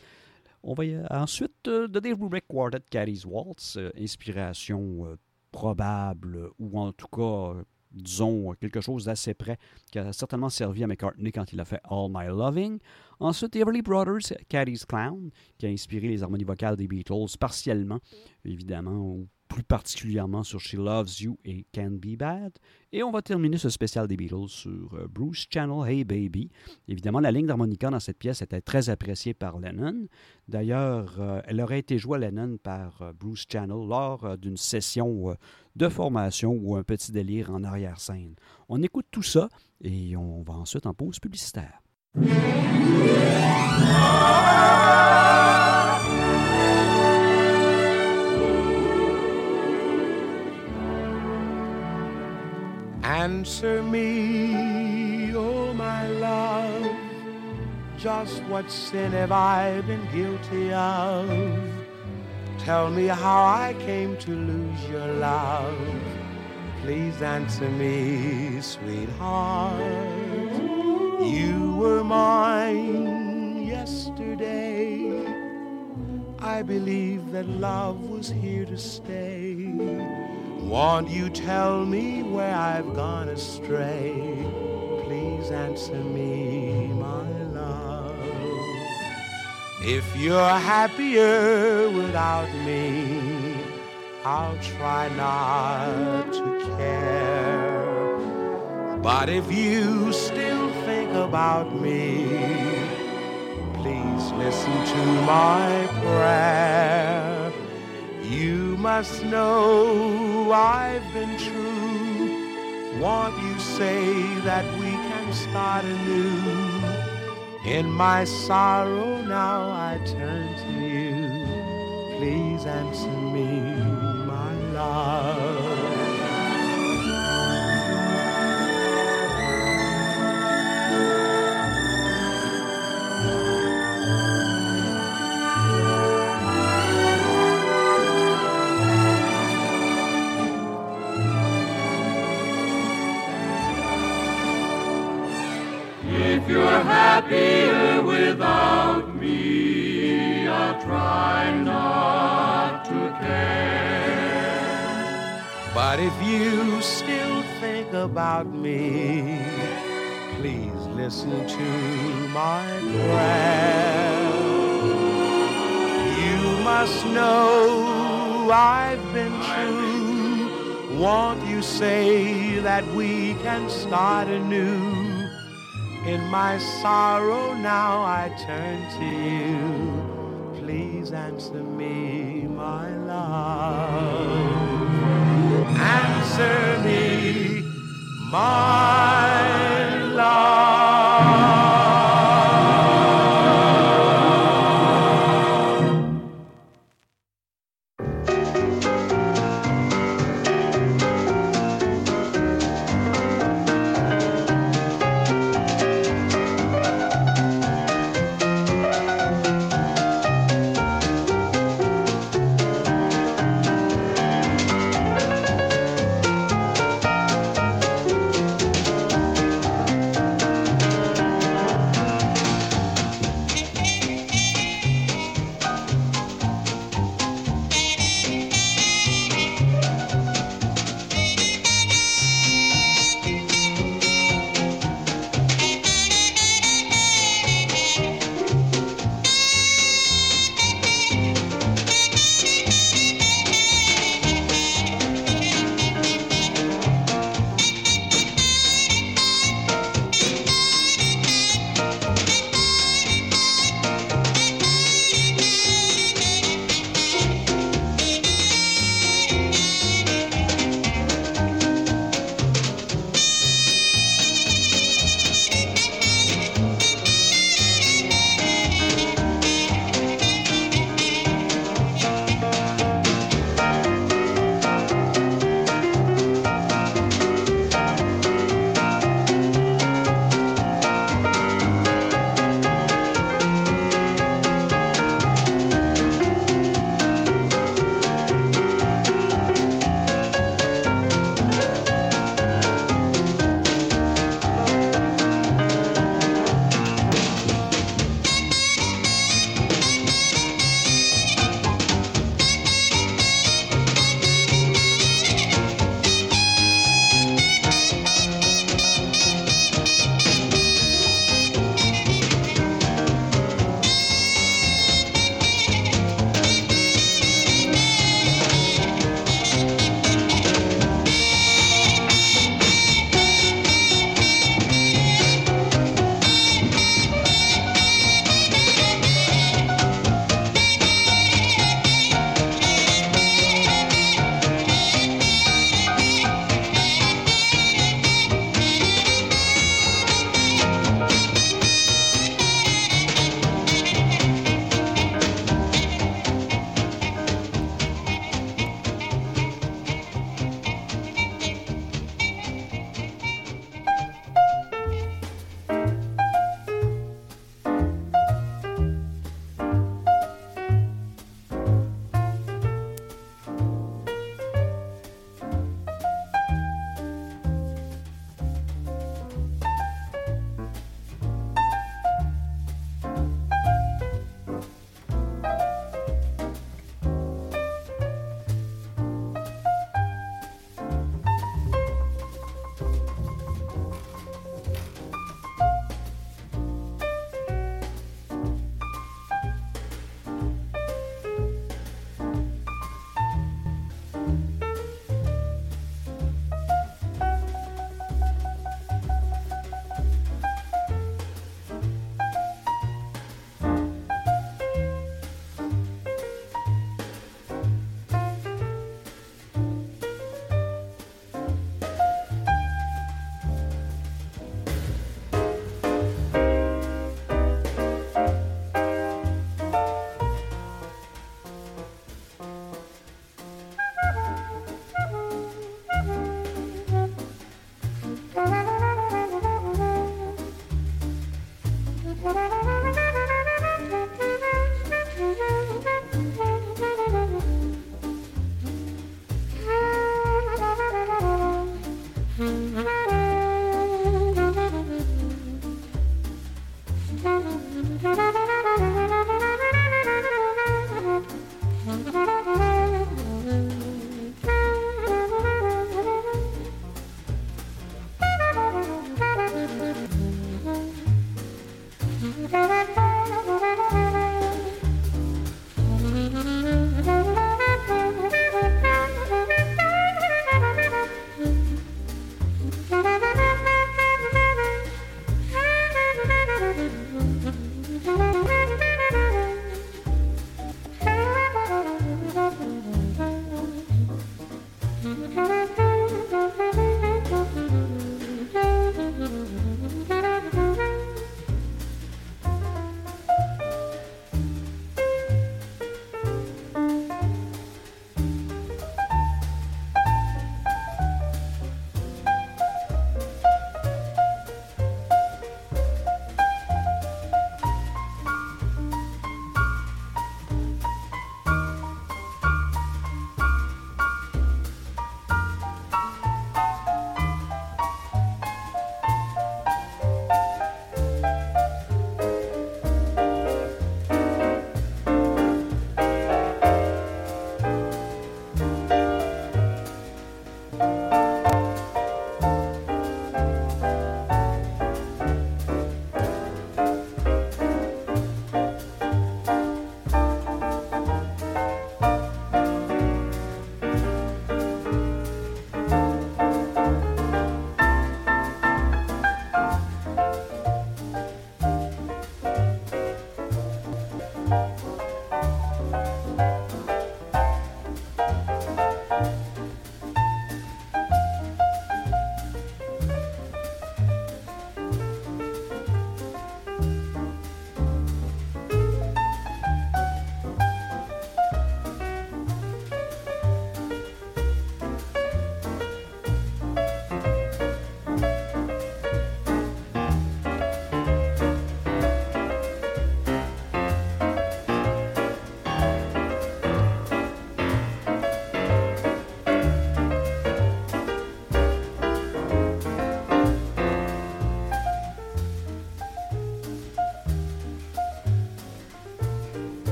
On va y- ensuite euh, de Dave Brubeck Quartet Caddy's Waltz, euh, inspiration euh, probable ou en tout cas, euh, disons, quelque chose d'assez près qui a certainement servi à McCartney quand il a fait All My Loving. Ensuite, Everly Brothers, Caddy's Clown, qui a inspiré les harmonies vocales des Beatles partiellement, évidemment, ou plus particulièrement sur She Loves You et Can Be Bad. Et on va terminer ce spécial des Beatles sur euh, Bruce Channel, Hey Baby. Évidemment, la ligne d'harmonica dans cette pièce était très appréciée par Lennon. D'ailleurs, euh, elle aurait été jouée à Lennon par euh, Bruce Channel lors d'une session de formation ou un petit délire en arrière-scène. On écoute tout ça et on va ensuite en pause publicitaire. Answer me, oh my love, just what sin have I been guilty of? Tell me how I came to lose your love. Please answer me, sweetheart. You were mine yesterday. I believe that love was here to stay. Won't you tell me where I've gone astray? Please answer me, my love. If you're happier without me, I'll try not to care. But if you still think about me, please listen to my prayer. You must know I've been true. Won't you say that we can start anew? In my sorrow now I turn to you. Please answer me, my love. Happier without me, I'll try not to care. But if you still think about me, please listen to my prayer. You must know I've been true. Won't you say that we can start anew? In my sorrow now I turn to you. Please answer me, my love. Answer me, my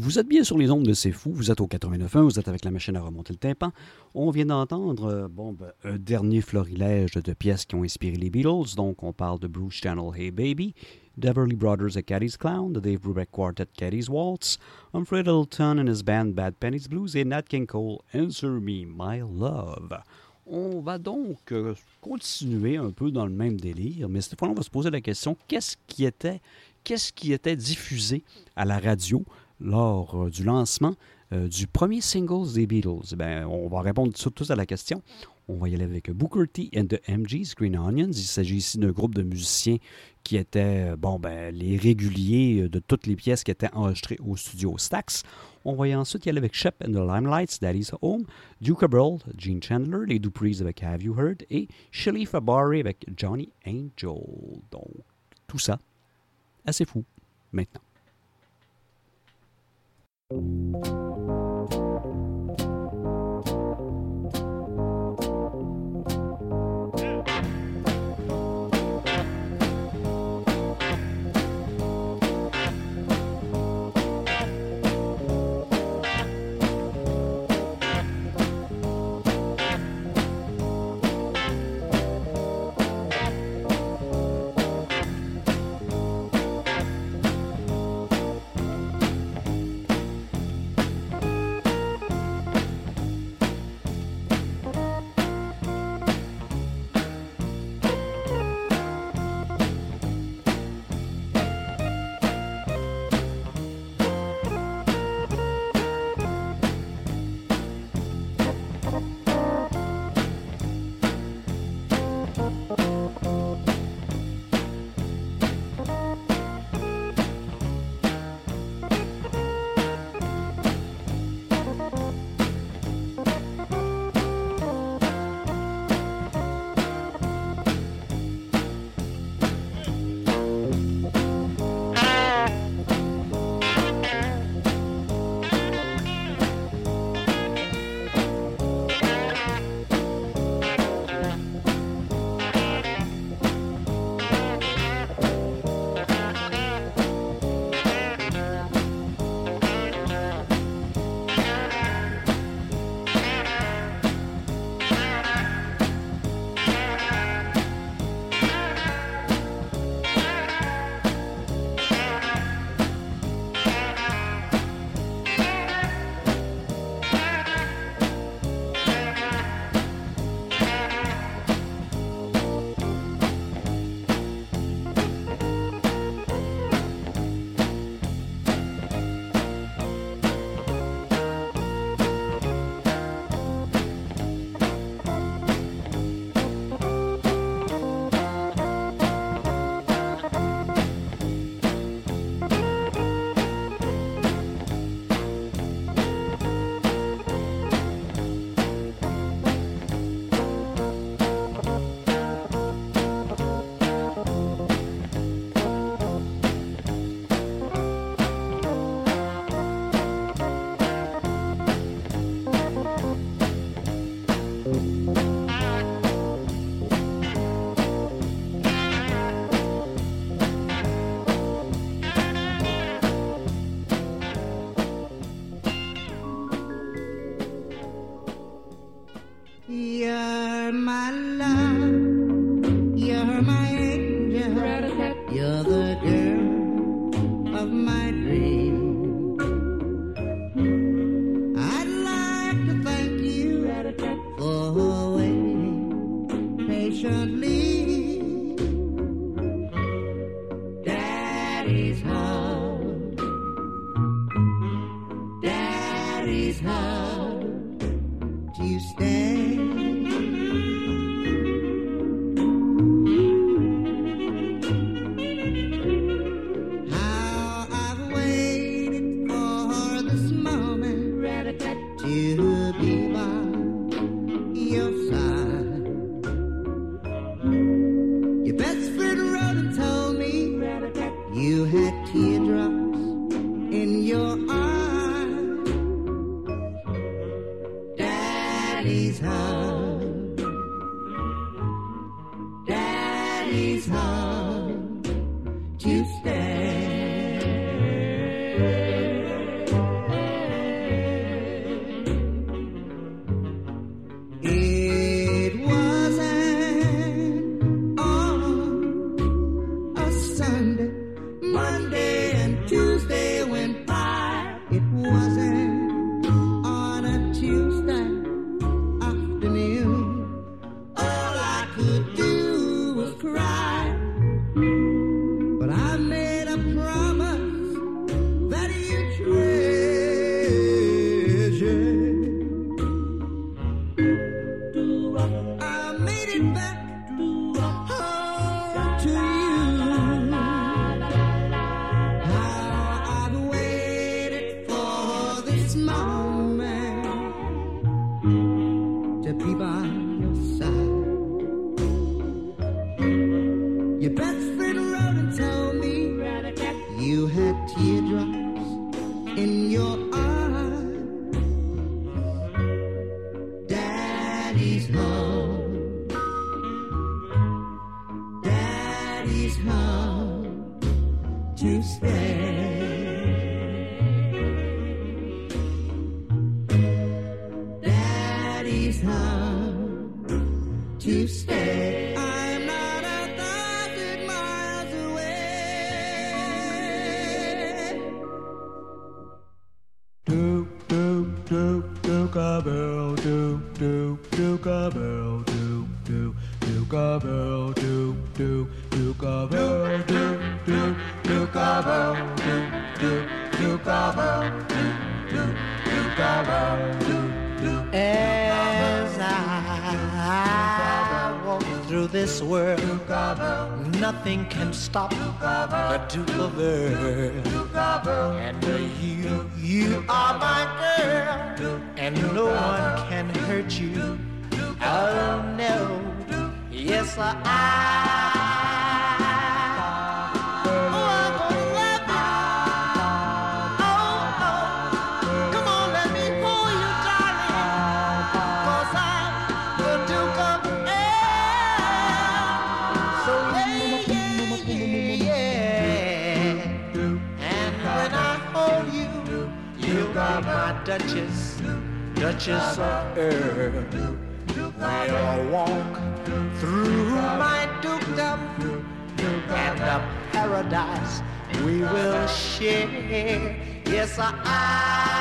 Vous êtes bien sur les ondes de C'est Fou, vous êtes au 89.1, vous êtes avec la machine à remonter le tympan. On vient d'entendre euh, ben, un dernier florilège de pièces qui ont inspiré les Beatles. Donc, on parle de Bruce Channel, Hey Baby, Deverly Brothers at Caddy's Clown, The Dave Brubeck Quartet Caddy's Waltz, Humphrey Littleton and his band Bad Penny's Blues et Nat King Cole, Answer Me, My Love. On va donc euh, continuer un peu dans le même délire, mais cette fois, on va se poser la question qu'est-ce qui était diffusé à la radio lors euh, du lancement euh, du premier single des Beatles? Ben, on va répondre tous à la question. On va y aller avec Booker T and the MGs, Green Onions. Il s'agit ici d'un groupe de musiciens qui étaient bon, ben, les réguliers de toutes les pièces qui étaient enregistrées au studio Stax. On va ensuite y aller avec Shep and the Limelights, Daddy's Home, Duke Cabral, Gene Chandler, les Duprees avec Have You Heard et Shelley Fabari avec Johnny Angel. Donc, tout ça, assez fou maintenant. うん。stop the Duke of Earl. girl. We'll walk through my dukedom and the paradise we will share. Yes, I.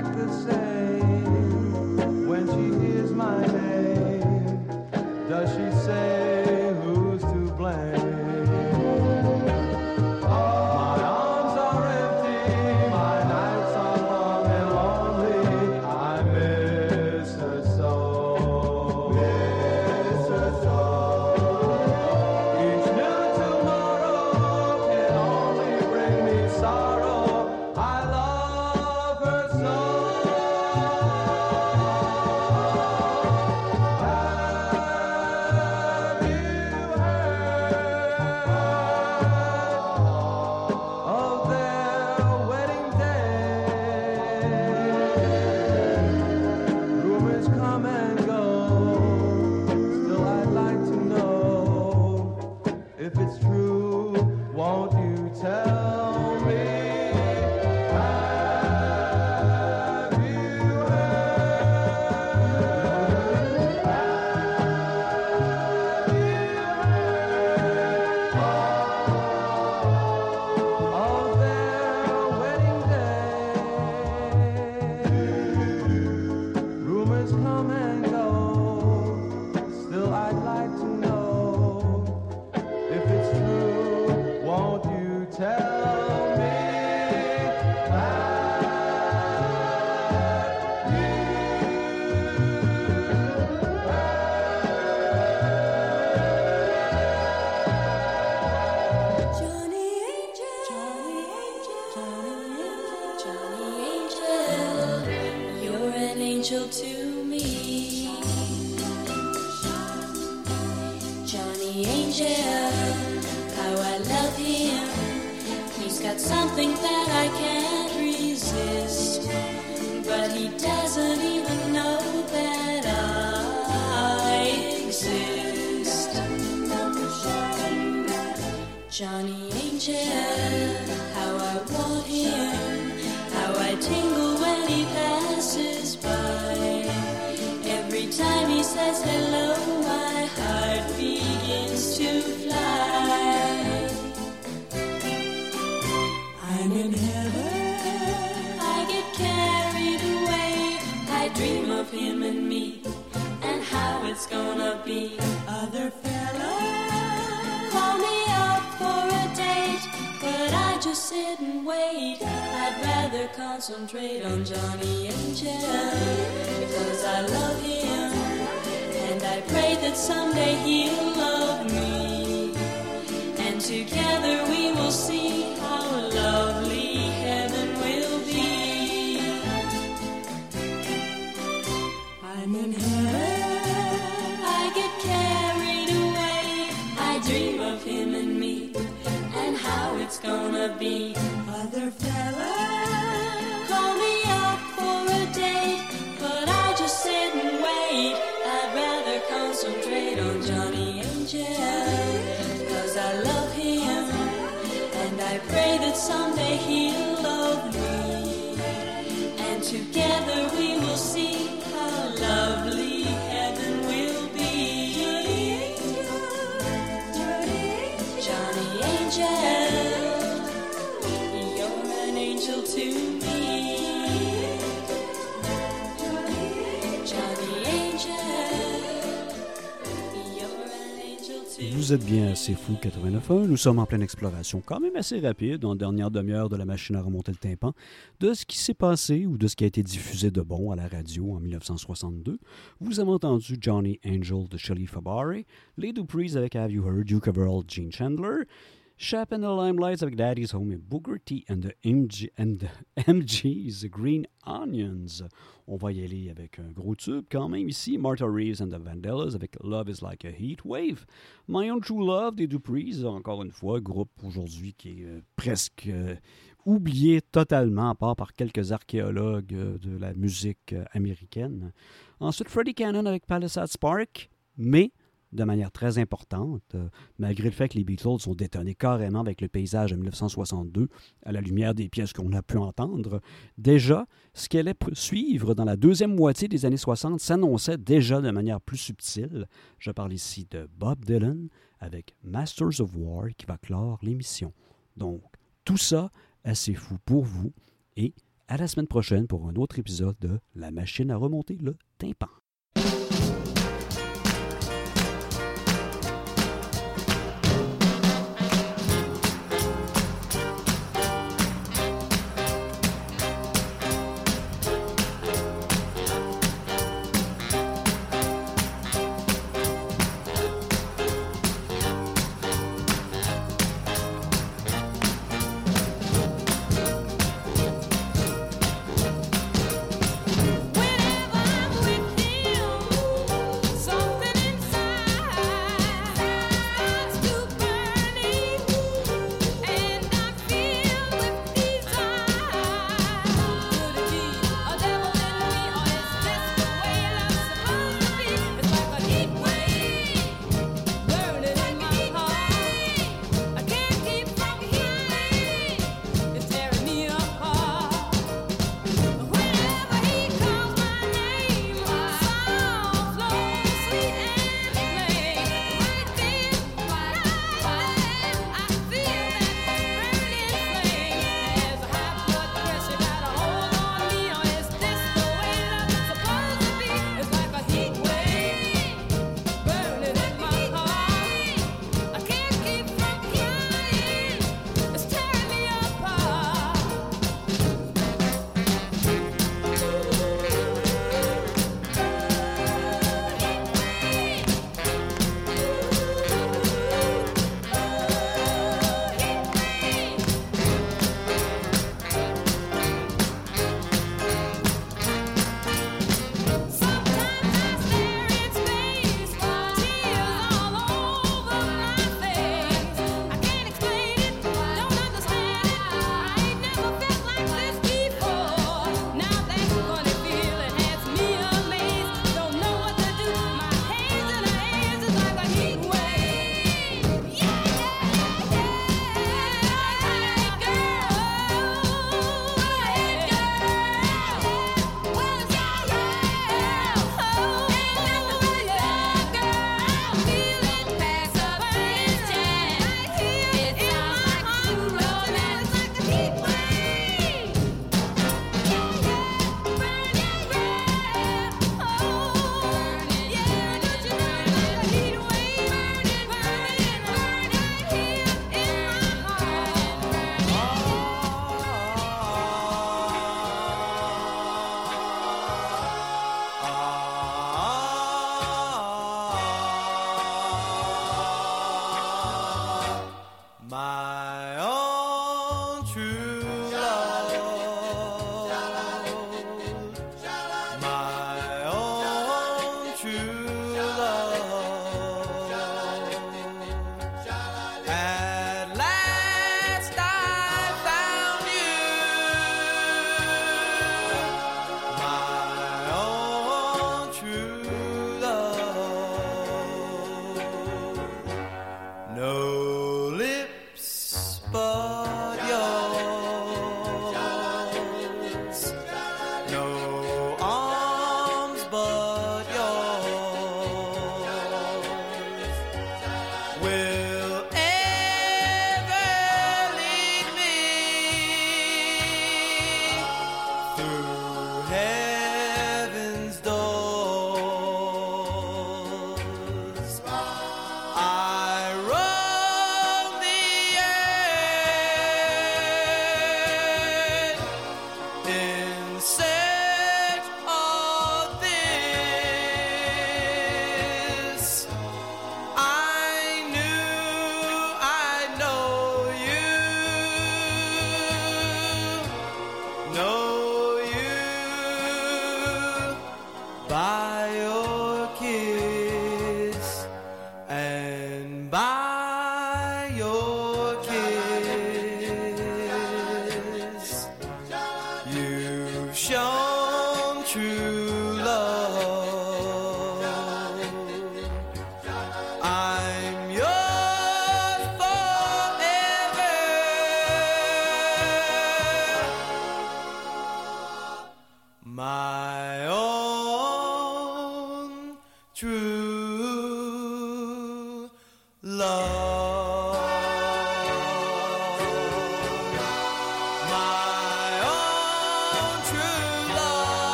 like the same. Concentrate on Johnny Angel, cause I love him, and I pray that someday he'll love me. And together Vous êtes bien assez fou 89.1. Nous sommes en pleine exploration, quand même assez rapide, en dernière demi-heure de la machine à remonter le tympan, de ce qui s'est passé ou de ce qui a été diffusé de bon à la radio en 1962. Vous avez entendu Johnny Angel de Shelley Fabari, les Duprees avec Have You Heard, Duke of Earl, Gene Chandler, Shap and the Limelights avec Daddy's Home et Booker T and the, MG, and the <laughs> MG's Green Onions. On va y aller avec un gros tube quand même ici. Martha Reeves and the Vandellas avec Love is Like a Heat Wave. My Own True Love des Duprees, encore une fois, groupe aujourd'hui qui est euh, presque euh, oublié totalement, à part par quelques archéologues euh, de la musique américaine. Ensuite, Freddie Cannon avec Palisade Spark, mais de manière très importante, euh, malgré le fait que les Beatles sont détonnés carrément avec le paysage de 1962, à la lumière des pièces qu'on a pu entendre, déjà, ce qui allait suivre dans la deuxième moitié des années 60 s'annonçait déjà de manière plus subtile. Je parle ici de Bob Dylan avec Masters of War qui va clore l'émission. Donc, tout ça, assez fou pour vous, et à la semaine prochaine pour un autre épisode de La machine à remonter le tympan.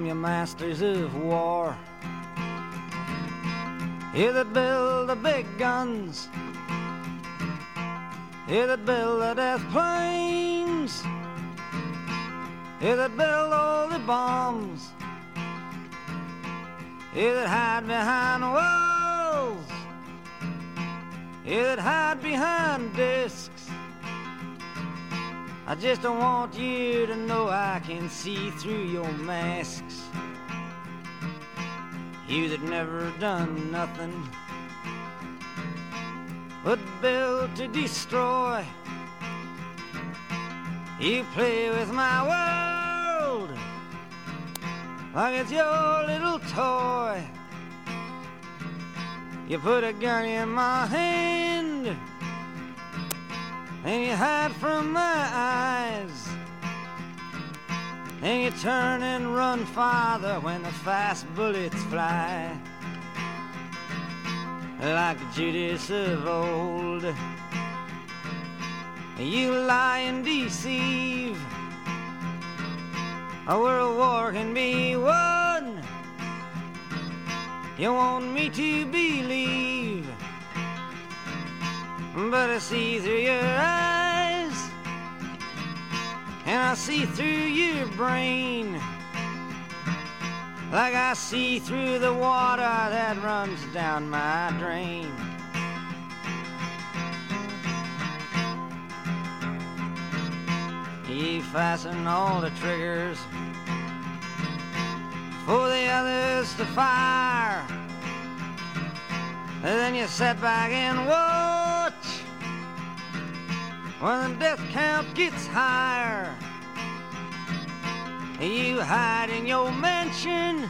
from you masters of war. You that build the big guns, you that build the death planes, you that build all the bombs, you that hide behind walls, you that hide behind discs. I just don't want you to know I can see through your mask. You that never done nothing but build to destroy. You play with my world like it's your little toy. You put a gun in my hand and you hide from my eyes. And you turn and run farther when the fast bullets fly. Like Judas of old. You lie and deceive. A world war can be won. You want me to believe, but I see through your eyes. And I see through your brain like I see through the water that runs down my drain. He fastened all the triggers for the others to fire. And then you set back and whoa when the death count gets higher. You hide in your mansion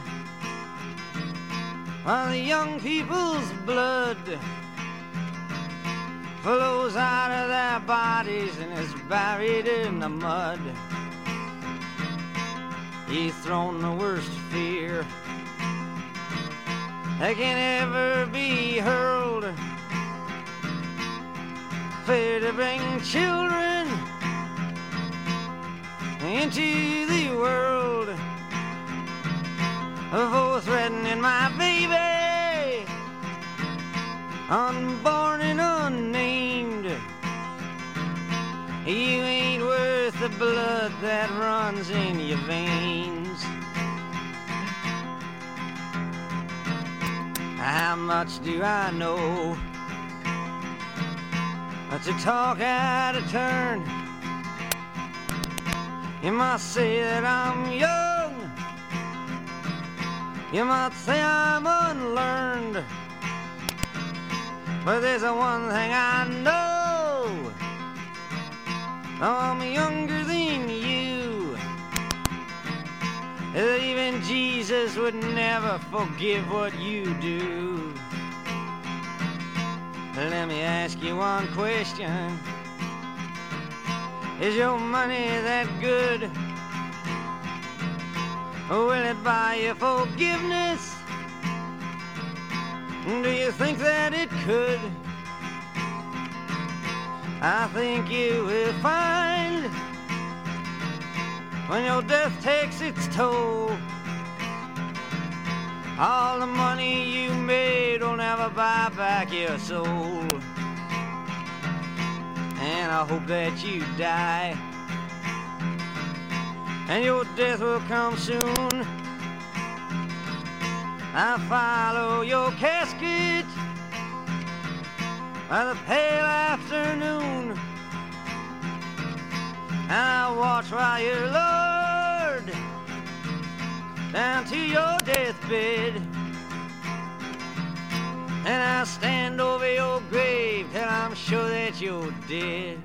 while the young people's blood flows out of their bodies and is buried in the mud. You've thrown the worst fear that can ever be hurled. Fear to bring children into the world for threatening my baby, unborn and unnamed. You ain't worth the blood that runs in your veins. How much do I know? But to talk out of turn. You might say that I'm young. You might say I'm unlearned. But there's one thing I know. I'm younger than you. Even Jesus would never forgive what you do. Let me ask you one question. Is your money that good? Will it buy you forgiveness? Do you think that it could? I think you will find when your death takes its toll. All the money you made will never buy back your soul. And I hope that you die. And your death will come soon. I follow your casket by the pale afternoon. And I watch while you're lowered down to your deathbed. And I'll stand over your grave till I'm sure that you're dead.